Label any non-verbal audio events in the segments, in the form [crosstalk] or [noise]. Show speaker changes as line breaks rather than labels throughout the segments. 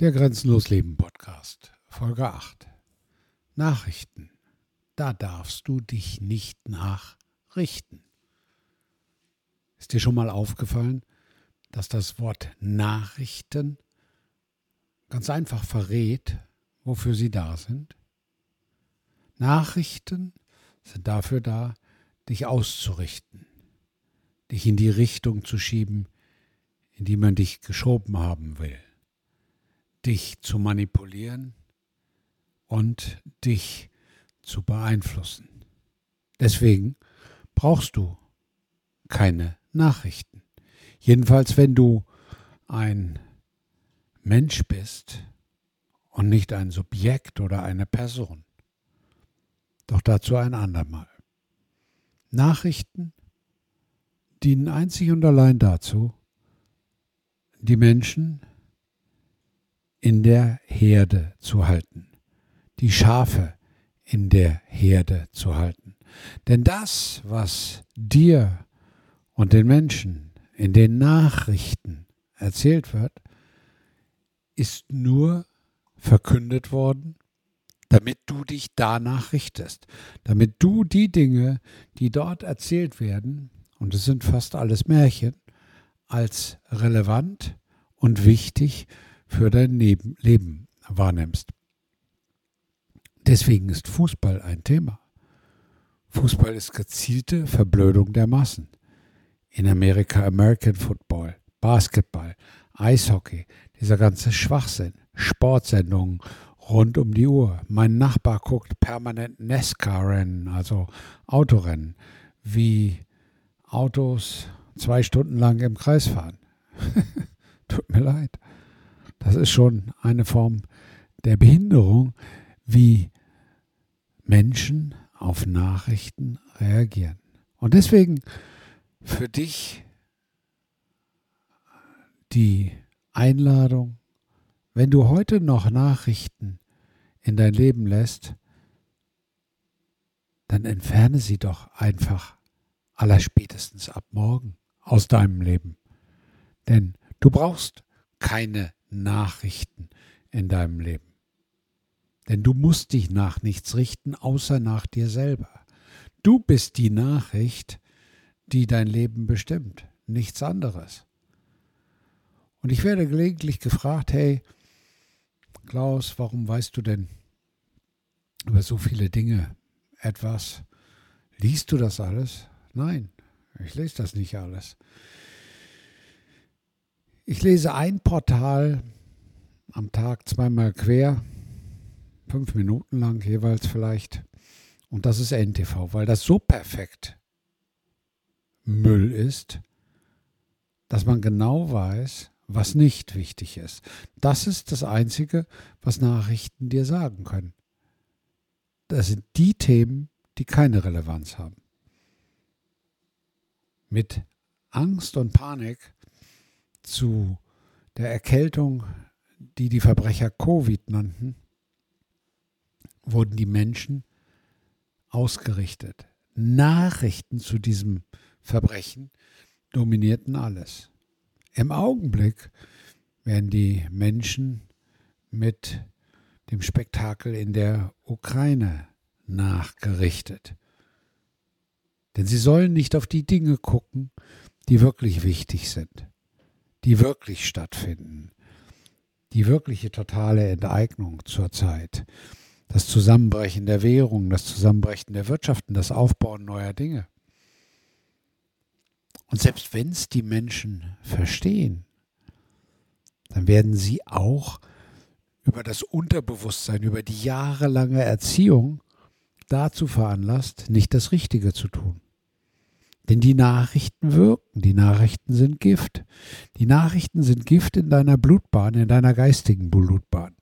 Der Grenzenlos Leben Podcast, Folge 8. Nachrichten. Da darfst du dich nicht nachrichten. Ist dir schon mal aufgefallen, dass das Wort Nachrichten ganz einfach verrät, wofür sie da sind? Nachrichten sind dafür da, dich auszurichten, dich in die Richtung zu schieben, in die man dich geschoben haben will dich zu manipulieren und dich zu beeinflussen. Deswegen brauchst du keine Nachrichten. Jedenfalls, wenn du ein Mensch bist und nicht ein Subjekt oder eine Person. Doch dazu ein andermal. Nachrichten dienen einzig und allein dazu, die Menschen in der Herde zu halten, die Schafe in der Herde zu halten. Denn das, was dir und den Menschen in den Nachrichten erzählt wird, ist nur verkündet worden, damit du dich danach richtest, damit du die Dinge, die dort erzählt werden, und es sind fast alles Märchen, als relevant und wichtig für dein Leben wahrnimmst. Deswegen ist Fußball ein Thema. Fußball ist gezielte Verblödung der Massen. In Amerika American Football, Basketball, Eishockey, dieser ganze Schwachsinn, Sportsendungen rund um die Uhr. Mein Nachbar guckt permanent NASCAR-Rennen, also Autorennen, wie Autos zwei Stunden lang im Kreis fahren. [laughs] Tut mir leid. Das ist schon eine Form der Behinderung, wie Menschen auf Nachrichten reagieren. Und deswegen für dich die Einladung, wenn du heute noch Nachrichten in dein Leben lässt, dann entferne sie doch einfach allerspätestens ab morgen aus deinem Leben. Denn du brauchst keine Nachrichten in deinem Leben. Denn du musst dich nach nichts richten, außer nach dir selber. Du bist die Nachricht, die dein Leben bestimmt, nichts anderes. Und ich werde gelegentlich gefragt, hey, Klaus, warum weißt du denn über so viele Dinge etwas? Liest du das alles? Nein, ich lese das nicht alles. Ich lese ein Portal am Tag zweimal quer, fünf Minuten lang jeweils vielleicht. Und das ist NTV, weil das so perfekt Müll ist, dass man genau weiß, was nicht wichtig ist. Das ist das Einzige, was Nachrichten dir sagen können. Das sind die Themen, die keine Relevanz haben. Mit Angst und Panik zu der Erkältung, die die Verbrecher Covid nannten, wurden die Menschen ausgerichtet. Nachrichten zu diesem Verbrechen dominierten alles. Im Augenblick werden die Menschen mit dem Spektakel in der Ukraine nachgerichtet. Denn sie sollen nicht auf die Dinge gucken, die wirklich wichtig sind die wirklich stattfinden. Die wirkliche totale Enteignung zurzeit. Das Zusammenbrechen der Währung, das Zusammenbrechen der Wirtschaften, das Aufbauen neuer Dinge. Und selbst wenn es die Menschen verstehen, dann werden sie auch über das Unterbewusstsein, über die jahrelange Erziehung dazu veranlasst, nicht das Richtige zu tun. Denn die Nachrichten wirken, die Nachrichten sind Gift. Die Nachrichten sind Gift in deiner Blutbahn, in deiner geistigen Blutbahn,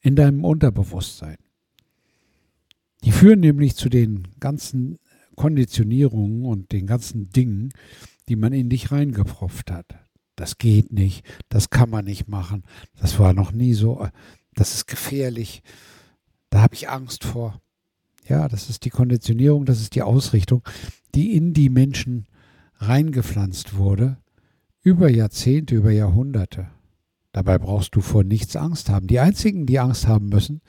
in deinem Unterbewusstsein. Die führen nämlich zu den ganzen Konditionierungen und den ganzen Dingen, die man in dich reingepropft hat. Das geht nicht, das kann man nicht machen, das war noch nie so, das ist gefährlich, da habe ich Angst vor. Ja, das ist die Konditionierung, das ist die Ausrichtung, die in die Menschen reingepflanzt wurde, über Jahrzehnte, über Jahrhunderte. Dabei brauchst du vor nichts Angst haben. Die einzigen, die Angst haben müssen,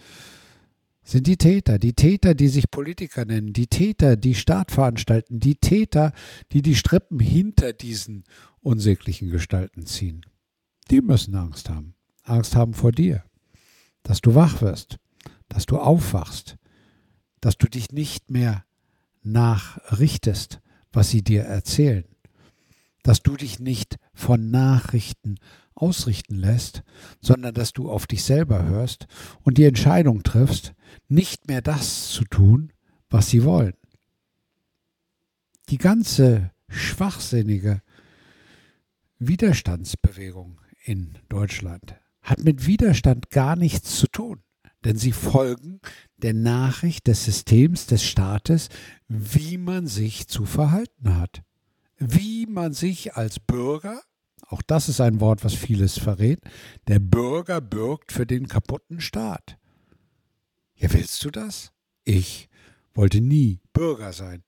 sind die Täter, die Täter, die sich Politiker nennen, die Täter, die Staat veranstalten, die Täter, die die Strippen hinter diesen unsäglichen Gestalten ziehen. Die müssen Angst haben. Angst haben vor dir, dass du wach wirst, dass du aufwachst, dass du dich nicht mehr nachrichtest, was sie dir erzählen, dass du dich nicht von Nachrichten ausrichten lässt, sondern dass du auf dich selber hörst und die Entscheidung triffst, nicht mehr das zu tun, was sie wollen. Die ganze schwachsinnige Widerstandsbewegung in Deutschland hat mit Widerstand gar nichts zu tun, denn sie folgen der Nachricht des Systems des Staates, wie man sich zu verhalten hat, wie man sich als Bürger auch das ist ein Wort, was vieles verrät. Der Bürger bürgt für den kaputten Staat. Ja, willst du das? Ich wollte nie Bürger sein.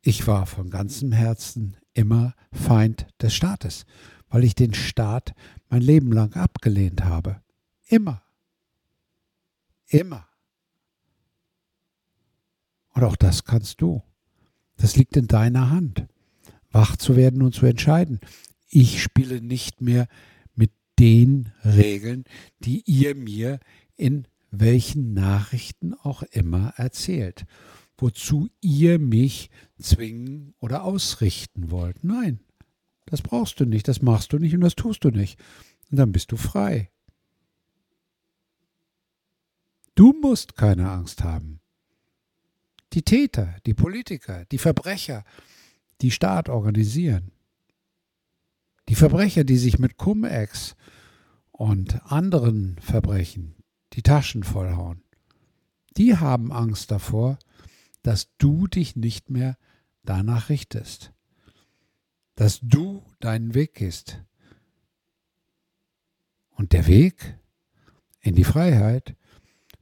Ich war von ganzem Herzen immer Feind des Staates, weil ich den Staat mein Leben lang abgelehnt habe. Immer. Immer. Und auch das kannst du. Das liegt in deiner Hand, wach zu werden und zu entscheiden ich spiele nicht mehr mit den Regeln, die ihr mir in welchen Nachrichten auch immer erzählt, wozu ihr mich zwingen oder ausrichten wollt. Nein, das brauchst du nicht, das machst du nicht und das tust du nicht. Und dann bist du frei. Du musst keine Angst haben. Die Täter, die Politiker, die Verbrecher, die Staat organisieren, die Verbrecher, die sich mit Cum-Ex und anderen Verbrechen die Taschen vollhauen, die haben Angst davor, dass du dich nicht mehr danach richtest, dass du deinen Weg gehst. Und der Weg in die Freiheit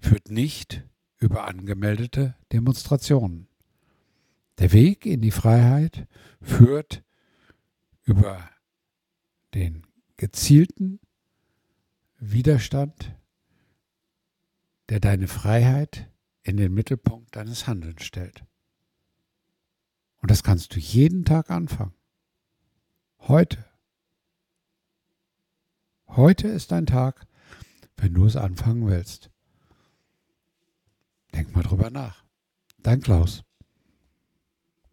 führt nicht über angemeldete Demonstrationen. Der Weg in die Freiheit führt über den gezielten Widerstand, der deine Freiheit in den Mittelpunkt deines Handelns stellt. Und das kannst du jeden Tag anfangen. Heute. Heute ist ein Tag, wenn du es anfangen willst. Denk mal drüber nach. Dein Klaus.